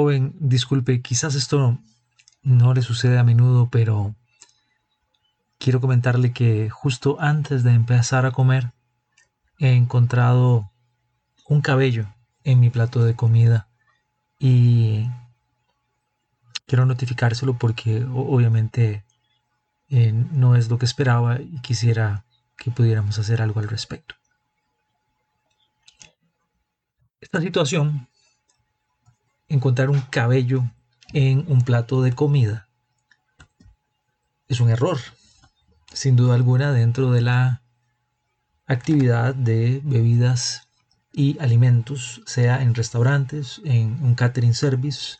Joven, disculpe, quizás esto no le sucede a menudo, pero quiero comentarle que justo antes de empezar a comer he encontrado un cabello en mi plato de comida y quiero notificárselo porque obviamente eh, no es lo que esperaba y quisiera que pudiéramos hacer algo al respecto. Esta situación encontrar un cabello en un plato de comida es un error, sin duda alguna, dentro de la actividad de bebidas y alimentos, sea en restaurantes, en un catering service,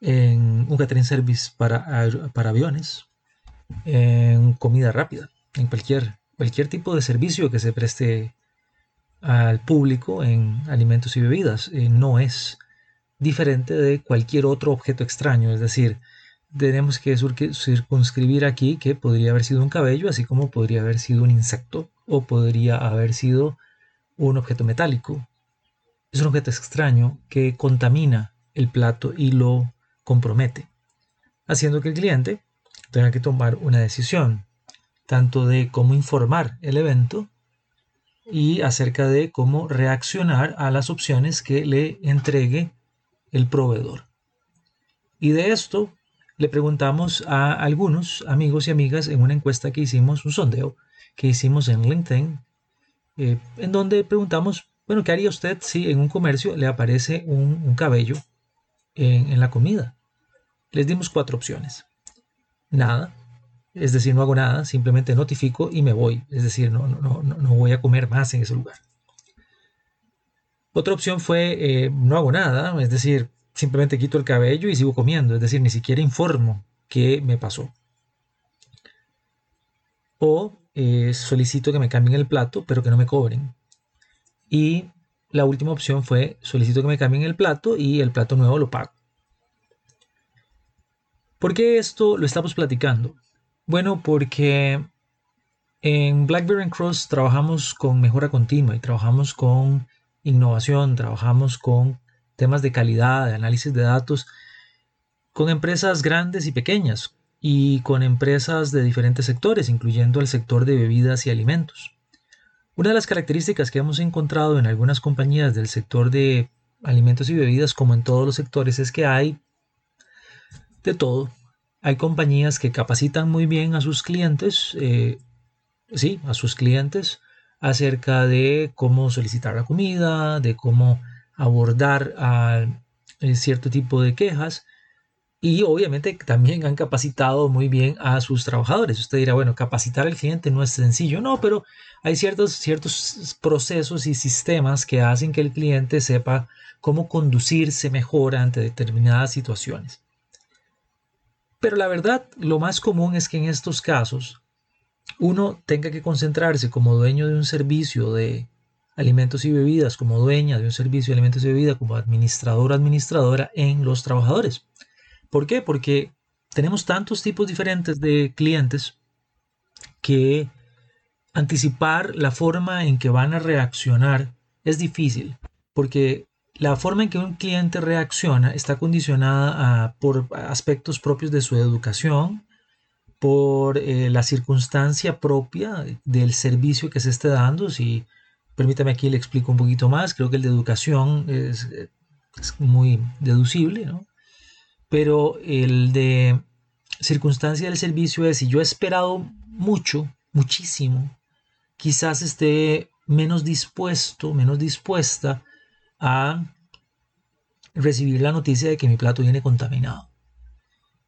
en un catering service para, para aviones, en comida rápida, en cualquier, cualquier tipo de servicio que se preste al público en alimentos y bebidas. Eh, no es diferente de cualquier otro objeto extraño, es decir, tenemos que circunscribir aquí que podría haber sido un cabello, así como podría haber sido un insecto o podría haber sido un objeto metálico. Es un objeto extraño que contamina el plato y lo compromete, haciendo que el cliente tenga que tomar una decisión, tanto de cómo informar el evento y acerca de cómo reaccionar a las opciones que le entregue el proveedor. Y de esto le preguntamos a algunos amigos y amigas en una encuesta que hicimos, un sondeo que hicimos en LinkedIn, eh, en donde preguntamos, bueno, ¿qué haría usted si en un comercio le aparece un, cabello en, en, la comida? Les dimos cuatro opciones. Nada, es decir, no hago nada, simplemente notifico y me voy, es decir, no, no, no, no voy a comer más en ese lugar. Otra opción fue eh, no hago nada, es decir, simplemente quito el cabello y sigo comiendo, es decir, ni siquiera informo qué me pasó. O eh, solicito que me cambien el plato, pero que no me cobren. Y la última opción fue solicito que me cambien el plato y el plato nuevo lo pago. ¿Por qué esto lo estamos platicando? Bueno, porque en BlackBerry Cross trabajamos con mejora continua y trabajamos con innovación, trabajamos con temas de calidad, de análisis de datos, con empresas grandes y pequeñas y con empresas de diferentes sectores, incluyendo el sector de bebidas y alimentos. Una de las características que hemos encontrado en algunas compañías del sector de alimentos y bebidas, como en todos los sectores, es que hay de todo. Hay compañías que capacitan muy bien a sus clientes, eh, sí, a sus clientes, acerca de cómo solicitar la comida, de cómo abordar a eh, cierto tipo de quejas y obviamente también han capacitado muy bien a sus trabajadores. Usted dirá, bueno, capacitar al cliente no es sencillo, no, pero hay ciertos, ciertos procesos y sistemas que hacen que el cliente sepa cómo conducirse mejor ante determinadas situaciones. Pero la verdad, lo más común es que en estos casos uno tenga que concentrarse como dueño de un servicio de alimentos y bebidas, como dueña de un servicio de alimentos y bebidas, como administrador administradora en los trabajadores. ¿Por qué? Porque tenemos tantos tipos diferentes de clientes que anticipar la forma en que van a reaccionar es difícil, porque la forma en que un cliente reacciona está condicionada por aspectos propios de su educación, por eh, la circunstancia propia del servicio que se esté dando. Si permítame aquí le explico un poquito más, creo que el de educación es, muy deducible, ¿no? pero el de circunstancia del servicio es si yo he esperado mucho, muchísimo, quizás esté menos dispuesto, menos dispuesta a recibir la noticia de que mi plato viene contaminado.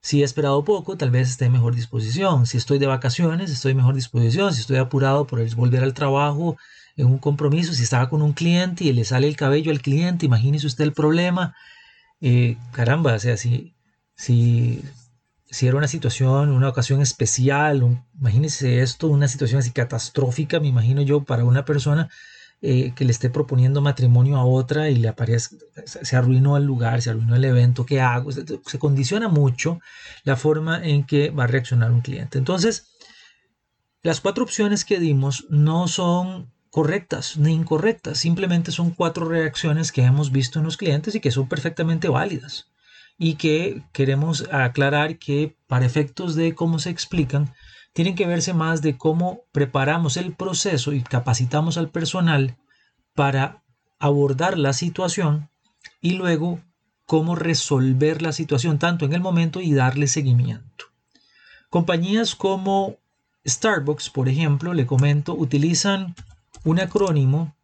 Si he esperado poco, tal vez esté en mejor disposición. Si estoy de vacaciones, estoy en mejor disposición. Si estoy apurado por volver al trabajo en un compromiso, si estaba con un cliente y le sale el cabello al cliente, imagínese usted el problema. Eh, caramba, o sea, si, si, si era una situación, una ocasión especial, imagínese esto, una situación así catastrófica, me imagino yo, para una persona eh, que le esté proponiendo matrimonio a otra y le aparece, se arruinó el lugar, se arruinó el evento, ¿qué hago? Se, se condiciona mucho la forma en que va a reaccionar un cliente. Entonces, las cuatro opciones que dimos no son correctas ni incorrectas, simplemente son cuatro reacciones que hemos visto en los clientes y que son perfectamente válidas y que queremos aclarar que para efectos de cómo se explican, tienen que verse más de cómo preparamos el proceso y capacitamos al personal para abordar la situación y luego cómo resolver la situación tanto en el momento y darle seguimiento. Compañías como Starbucks, por ejemplo, le comento, utilizan un acrónimo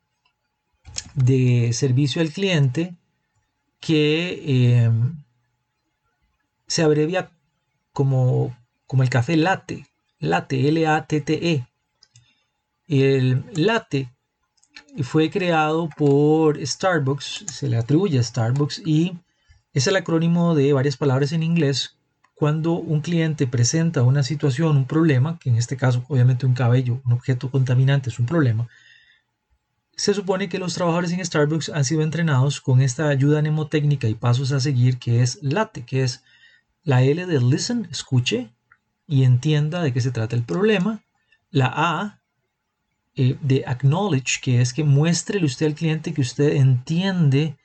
de servicio al cliente que eh, se abrevia como, como el café latte, Latte, L-A-T-T-E. El latte fue creado por Starbucks, se le atribuye a Starbucks y es el acrónimo de varias palabras en inglés. Cuando un cliente presenta una situación, un problema, que en este caso obviamente un cabello, un objeto contaminante es un problema, se supone que los trabajadores en Starbucks han sido entrenados con esta ayuda mnemotécnica y pasos a seguir que es latte, que es la L de listen, escuche, y entienda de qué se trata el problema. La A eh, de acknowledge, que es que muéstrele usted al cliente que usted entiende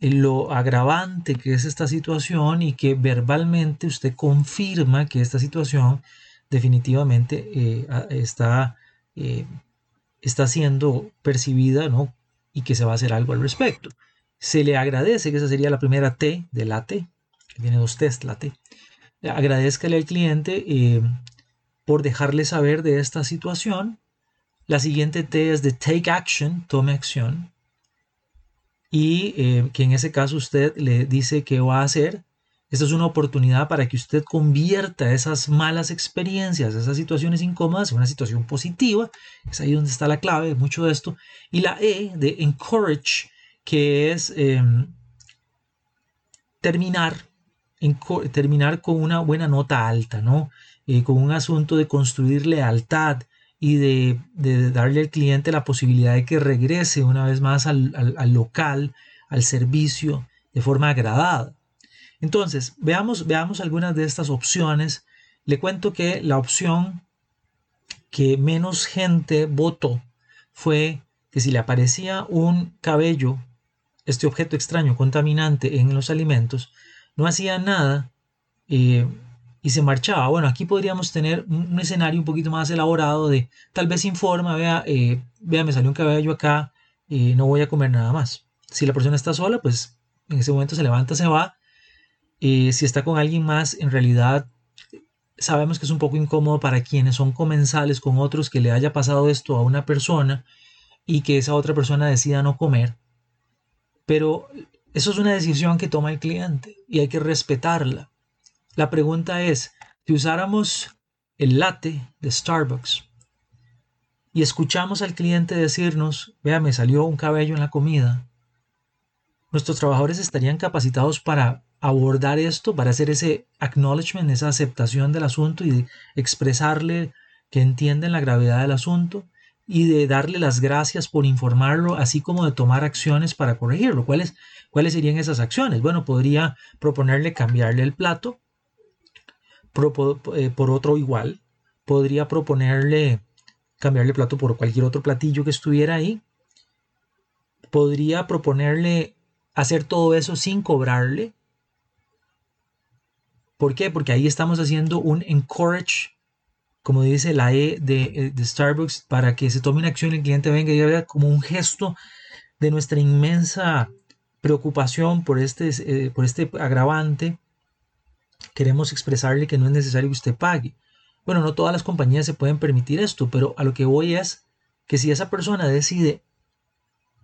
eh, lo agravante que es esta situación y que verbalmente usted confirma que esta situación definitivamente eh, está, está siendo percibida ¿no? y que se va a hacer algo al respecto. Se le agradece, que esa sería la primera T de la T, que tiene dos T's la T agradezcale al cliente eh, por dejarle saber de esta situación. La siguiente T es de take action, tome acción. Y eh, que en ese caso usted le dice qué va a hacer. Esta es una oportunidad para que usted convierta esas malas experiencias, esas situaciones incómodas en una situación positiva. Es ahí donde está la clave de mucho de esto. Y la E de encourage, que es em, terminar terminar con una buena nota alta, ¿no? Eh, con un asunto de construir lealtad y de, darle al cliente la posibilidad de que regrese una vez más al, local, al servicio, de forma agradada. Entonces, veamos, veamos algunas de estas opciones. Le cuento que la opción que menos gente votó fue que si le aparecía un cabello, este objeto extraño contaminante en los alimentos, no hacía nada eh, y se marchaba. Bueno, aquí podríamos tener un, escenario un poquito más elaborado de tal vez informa, vea, eh, vea, me salió un cabello acá, y no voy a comer nada más. Si la persona está sola, pues en ese momento se levanta, se va. Eh, si está con alguien más, en realidad sabemos que es un poco incómodo para quienes son comensales con otros que le haya pasado esto a una persona y que esa otra persona decida no comer. Pero eso es una decisión que toma el cliente y hay que respetarla. La pregunta es, si usáramos el latte de Starbucks y escuchamos al cliente decirnos, vea, me salió un cabello en la comida, nuestros trabajadores estarían capacitados para abordar esto, para hacer ese acknowledgement, esa aceptación del asunto y expresarle que entienden la gravedad del asunto y de darle las gracias por informarlo, así como de tomar acciones para corregirlo. ¿Cuáles, ¿Cuáles serían esas acciones? Bueno, podría proponerle cambiarle el plato eh, por, otro igual. Podría proponerle cambiarle el plato por cualquier otro platillo que estuviera ahí. Podría proponerle hacer todo eso sin cobrarle. ¿Por qué? Porque ahí estamos haciendo un encourage como dice la E de, Starbucks, para que se tome una acción el cliente venga y vea como un gesto de nuestra inmensa preocupación por este, eh, por este agravante, queremos expresarle que no es necesario que usted pague. Bueno, no todas las compañías se pueden permitir esto, pero a lo que voy es que si esa persona decide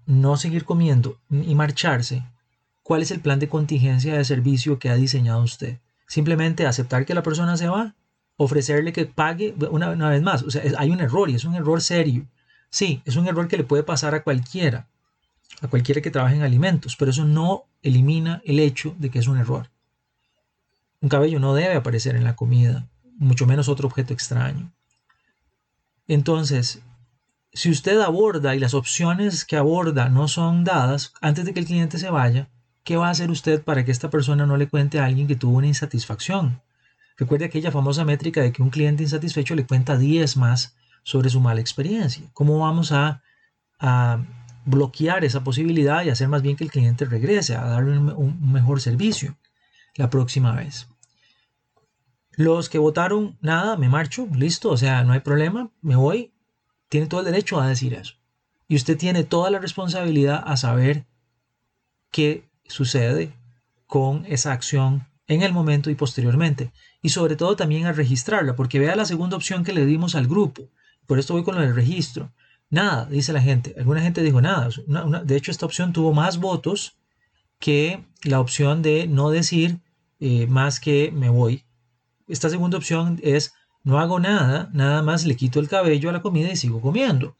no seguir comiendo y marcharse, ¿cuál es el plan de contingencia de servicio que ha diseñado usted? Simplemente aceptar que la persona se va, ofrecerle que pague una, vez más. O sea, hay un error y es un error serio. Sí, es un error que le puede pasar a cualquiera, a cualquiera que trabaje en alimentos, pero eso no elimina el hecho de que es un error. Un cabello no debe aparecer en la comida, mucho menos otro objeto extraño. Entonces, si usted aborda y las opciones que aborda no son dadas antes de que el cliente se vaya, ¿qué va a hacer usted para que esta persona no le cuente a alguien que tuvo una insatisfacción? Recuerde aquella famosa métrica de que un cliente insatisfecho le cuenta 10 más sobre su mala experiencia. ¿Cómo vamos a, bloquear esa posibilidad y hacer más bien que el cliente regrese, a darle un mejor servicio la próxima vez? Los que votaron, nada, me marcho, listo, o sea, no hay problema, me voy, tiene todo el derecho a decir eso. Y usted tiene toda la responsabilidad a saber qué sucede con esa acción en el momento y posteriormente. Y sobre todo también a registrarla, porque vea la segunda opción que le dimos al grupo. Por esto voy con lo del registro. Nada, dice la gente. Alguna gente dijo nada. de hecho, esta opción tuvo más votos que la opción de no decir eh, más que me voy. Esta segunda opción es no hago nada, nada más le quito el cabello a la comida y sigo comiendo.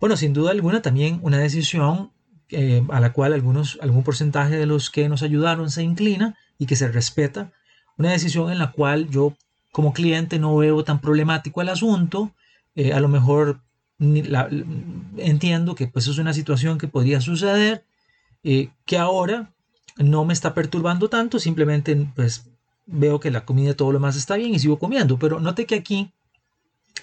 Bueno, sin duda alguna también una decisión eh, a la cual algunos, algún porcentaje de los que nos ayudaron se inclina y que se respeta. Una decisión en la cual yo como cliente no veo tan problemático el asunto. Eh, a lo mejor entiendo que pues es una situación que podría suceder, eh, que ahora no me está perturbando tanto, simplemente pues veo que la comida, todo lo más está bien y sigo comiendo. Pero note que aquí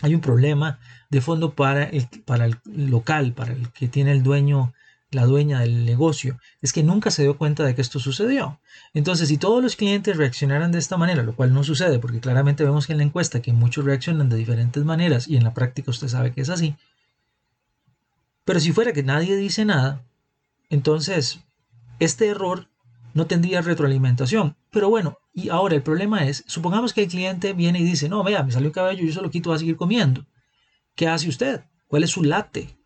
hay un problema de fondo para el, para el local, para el que tiene el dueño, la dueña del negocio. Es que nunca se dio cuenta de que esto sucedió. Entonces, si todos los clientes reaccionaran de esta manera, lo cual no sucede, porque claramente vemos en la encuesta que muchos reaccionan de diferentes maneras y en la práctica usted sabe que es así. Pero si fuera que nadie dice nada, entonces este error no tendría retroalimentación. Pero bueno, y ahora el problema es, supongamos que el cliente viene y dice, no, vea, me salió el cabello, yo se lo quito, va a seguir comiendo. ¿Qué hace usted? ¿Cuál es su late?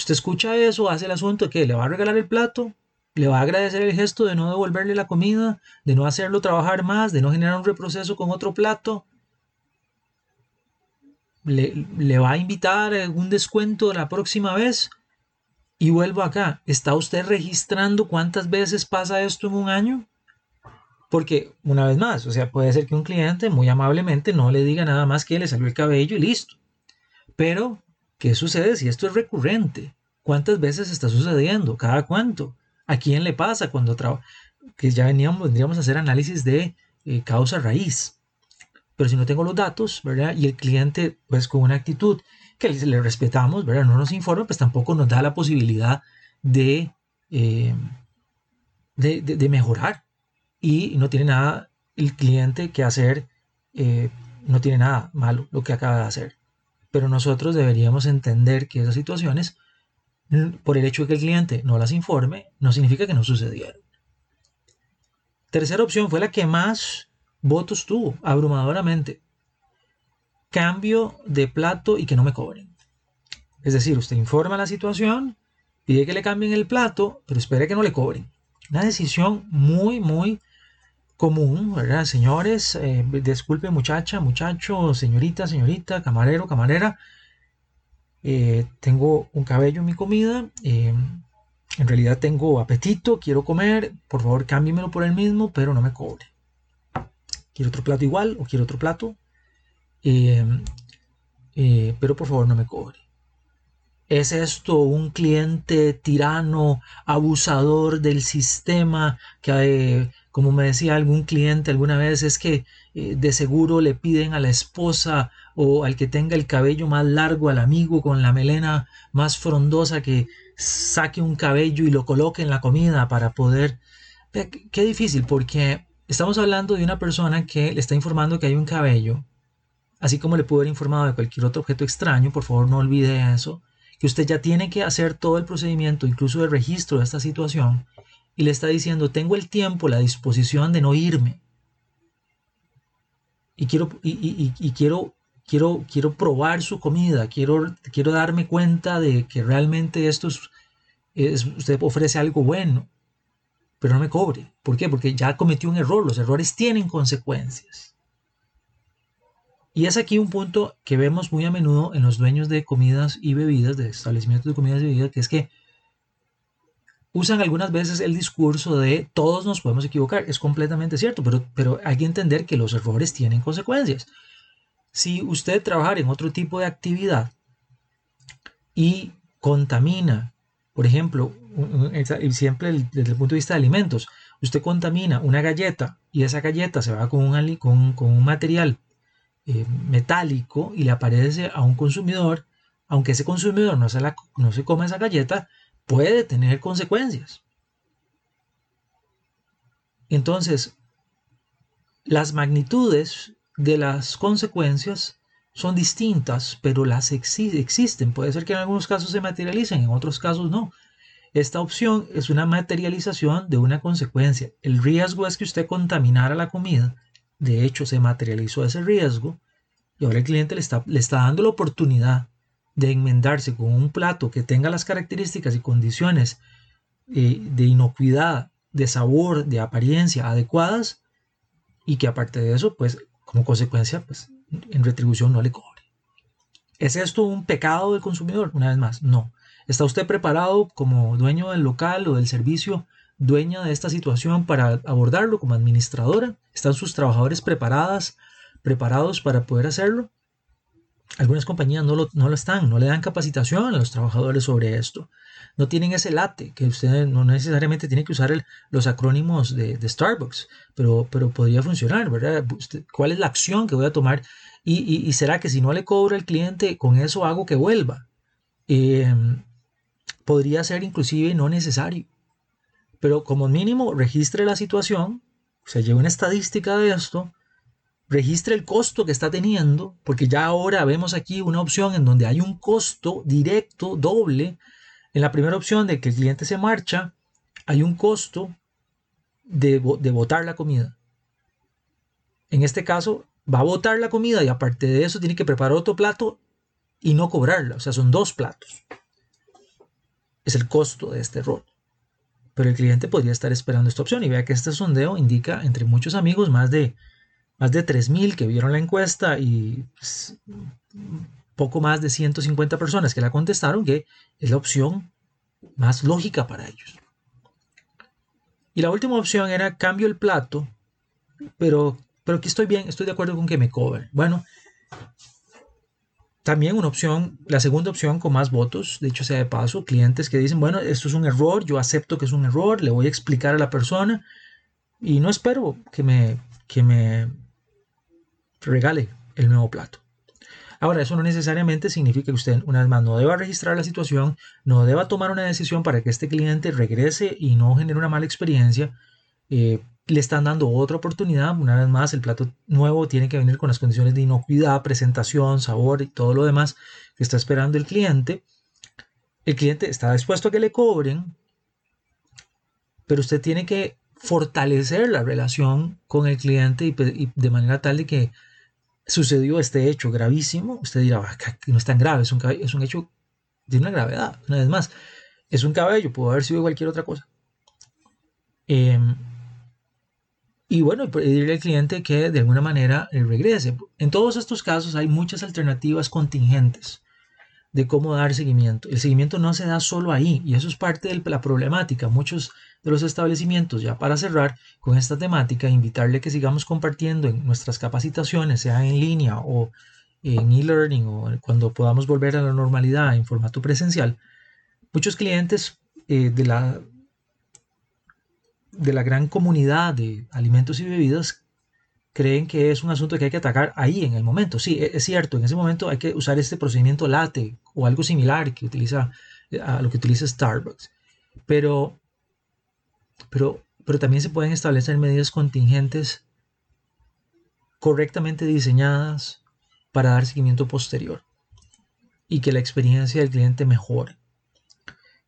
Usted escucha eso, hace el asunto que le va a regalar el plato, le va a agradecer el gesto de no devolverle la comida, de no hacerlo trabajar más, de no generar un reproceso con otro plato. Le, le va a invitar un descuento la próxima vez y vuelvo acá, ¿está usted registrando cuántas veces pasa esto en un año? Porque, una vez más, o sea, puede ser que un cliente muy amablemente no le diga nada más que le salió el cabello y listo. Pero, ¿qué sucede si esto es recurrente? ¿Cuántas veces está sucediendo? ¿Cada cuánto? ¿A quién le pasa cuando trabaja? Que ya veníamos, vendríamos a hacer análisis de eh, causa raíz. Pero si no tengo los datos, ¿verdad? Y el cliente, pues con una actitud que le respetamos, ¿verdad? No nos informa, pues tampoco nos da la posibilidad de, eh, de, mejorar. Y no tiene nada el cliente que hacer, eh, no tiene nada malo lo que acaba de hacer. Pero nosotros deberíamos entender que esas situaciones, por el hecho de que el cliente no las informe, no significa que no sucedieron. Tercera opción fue la que más votos tuvo, abrumadoramente cambio de plato y que no me cobren. Es decir, usted informa la situación, pide que le cambien el plato, pero espere que no le cobren. Una decisión muy, muy común, ¿verdad? Señores, eh, disculpe muchacha, muchacho, señorita, señorita, camarero, camarera, eh, tengo un cabello en mi comida, eh, en realidad tengo apetito, quiero comer, por favor cámbiemelo por el mismo, pero no me cobre. ¿Quiero otro plato igual o quiero otro plato? Eh, pero por favor no me cobre. ¿Es esto un cliente tirano, abusador del sistema? Que, como me decía algún cliente alguna vez, es que de seguro le piden a la esposa o al que tenga el cabello más largo, al amigo con la melena más frondosa, que saque un cabello y lo coloque en la comida para poder... Qué difícil, porque estamos hablando de una persona que le está informando que hay un cabello así como le pudo haber informado de cualquier otro objeto extraño, por favor no olvide eso, que usted ya tiene que hacer todo el procedimiento, incluso el registro de esta situación, y le está diciendo, tengo el tiempo, la disposición de no irme. Y quiero, y, quiero, quiero, quiero probar su comida, quiero, quiero darme cuenta de que realmente esto es, usted ofrece algo bueno. pero no me cobre. ¿Por qué? Porque ya cometió un error. Los errores tienen consecuencias. Y es aquí un punto que vemos muy a menudo en los dueños de comidas y bebidas, de establecimientos de comidas y bebidas, que es que usan algunas veces el discurso de todos nos podemos equivocar. Es completamente cierto, pero, pero hay que entender que los errores tienen consecuencias. Si usted trabajar en otro tipo de actividad y contamina, por ejemplo, siempre desde el punto de vista de alimentos, usted contamina una galleta y esa galleta se va con un, con, con un material eh, metálico y le aparece a un consumidor, aunque ese consumidor no se, la, no se coma esa galleta, puede tener consecuencias. Entonces, las magnitudes de las consecuencias son distintas, pero las existen. Puede ser que en algunos casos se materialicen, en otros casos no. Esta opción es una materialización de una consecuencia. El riesgo es que usted contaminara la comida. De hecho, se materializó ese riesgo y ahora el cliente le está, le está dando la oportunidad de enmendarse con un plato que tenga las características y condiciones eh, de inocuidad, de sabor, de apariencia adecuadas y que aparte de eso, pues como consecuencia, pues en retribución no le cobre. ¿Es esto un pecado del consumidor? Una vez más, no. ¿Está usted preparado como dueño del local o del servicio, dueña de esta situación para abordarlo como administradora? ¿Están sus trabajadores preparadas, preparados para poder hacerlo? Algunas compañías no lo, no lo, están, no le dan capacitación a los trabajadores sobre esto. No tienen ese late, que usted no necesariamente tiene que usar los acrónimos de, Starbucks, pero, pero podría funcionar, ¿verdad? ¿Cuál es la acción que voy a tomar? Y, será que si no le cobro al cliente, con eso hago que vuelva. Em, podría ser inclusive no necesario. Pero como mínimo registre la situación, se lleve una estadística de esto, registre el costo que está teniendo, porque ya ahora vemos aquí una opción en donde hay un costo directo, doble. En la primera opción de que el cliente se marcha, hay un costo de, botar la comida. En este caso, va a botar la comida y aparte de eso tiene que preparar otro plato y no cobrarla. O sea, son dos platos. Es el costo de este rol. Pero el cliente podría estar esperando esta opción y vea que este sondeo indica entre muchos amigos más de más de 3.000 que vieron la encuesta y pues, poco más de 150 personas que la contestaron que es la opción más lógica para ellos. Y la última opción era cambio el plato, pero, pero aquí estoy bien, estoy de acuerdo con que me cobren. Bueno, también una opción, la segunda opción con más votos, de hecho sea de paso, clientes que dicen, bueno, esto es un error, yo acepto que es un error, le voy a explicar a la persona y no espero que me, que me regale el nuevo plato. Ahora, eso no necesariamente significa que usted, una vez más, no deba registrar la situación, no deba tomar una decisión para que este cliente regrese y no genere una mala experiencia. Eh, le están dando otra oportunidad. Una vez más, el plato nuevo tiene que venir con las condiciones de inocuidad, presentación, sabor y todo lo demás que está esperando el cliente. El cliente está dispuesto a que le cobren, pero usted tiene que fortalecer la relación con el cliente y de manera tal de que sucedió este hecho gravísimo, usted dirá, ah, no es tan grave, es un, es un hecho de una gravedad. Una vez más, es un cabello, pudo haber sido cualquier otra cosa. Em, y bueno, pedirle al cliente que de alguna manera regrese. En todos estos casos hay muchas alternativas contingentes de cómo dar seguimiento. El seguimiento no se da solo ahí y eso es parte de la problemática. Muchos de los establecimientos, ya para cerrar con esta temática, invitarle que sigamos compartiendo en nuestras capacitaciones, sea en línea o en e-learning o cuando podamos volver a la normalidad en formato presencial. Muchos clientes eh, de, la, de la gran comunidad de alimentos y bebidas creen que es un asunto que hay que atacar ahí en el momento. Sí, e, es cierto, en ese momento hay que usar este procedimiento LATE o algo similar que utiliza, a lo que utiliza Starbucks. Pero, pero, pero también se pueden establecer medidas contingentes correctamente diseñadas para dar seguimiento posterior y que la experiencia del cliente mejore.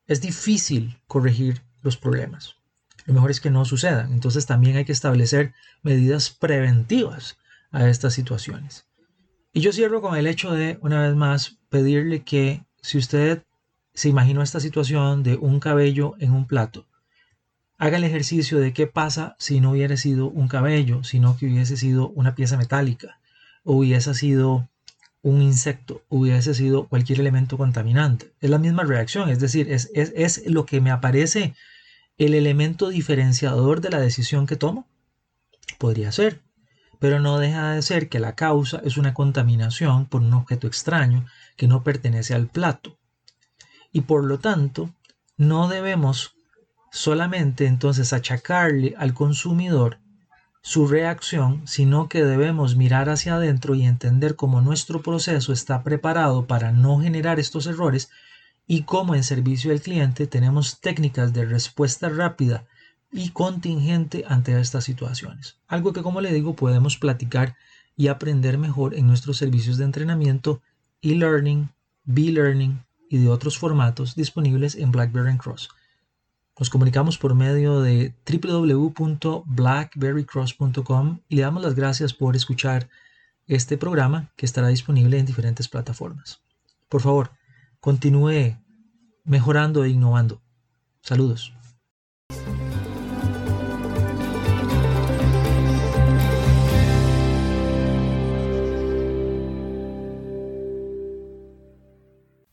Es difícil corregir los problemas lo mejor es que no sucedan. Entonces también hay que establecer medidas preventivas a estas situaciones. Y yo cierro con el hecho de, una vez más, pedirle que si usted se imaginó esta situación de un cabello en un plato, Haga el ejercicio de qué pasa si no hubiera sido un cabello, sino que hubiese sido una pieza metálica, hubiese sido un insecto, hubiese sido cualquier elemento contaminante. Es la misma reacción, es decir, es, es lo que me aparece el elemento diferenciador de la decisión que tomo. Podría ser, pero no deja de ser que la causa es una contaminación por un objeto extraño que no pertenece al plato. Y por lo tanto, no debemos solamente entonces achacarle al consumidor su reacción, sino que debemos mirar hacia adentro y entender cómo nuestro proceso está preparado para no generar estos errores y cómo en servicio al cliente tenemos técnicas de respuesta rápida y contingente ante estas situaciones. Algo que como le digo podemos platicar y aprender mejor en nuestros servicios de entrenamiento, e-learning, B-learning y de otros formatos disponibles en BlackBerry Cross. Nos comunicamos por medio de www.blackberrycross.com y le damos las gracias por escuchar este programa que estará disponible en diferentes plataformas. Por favor, continúe mejorando e innovando. Saludos.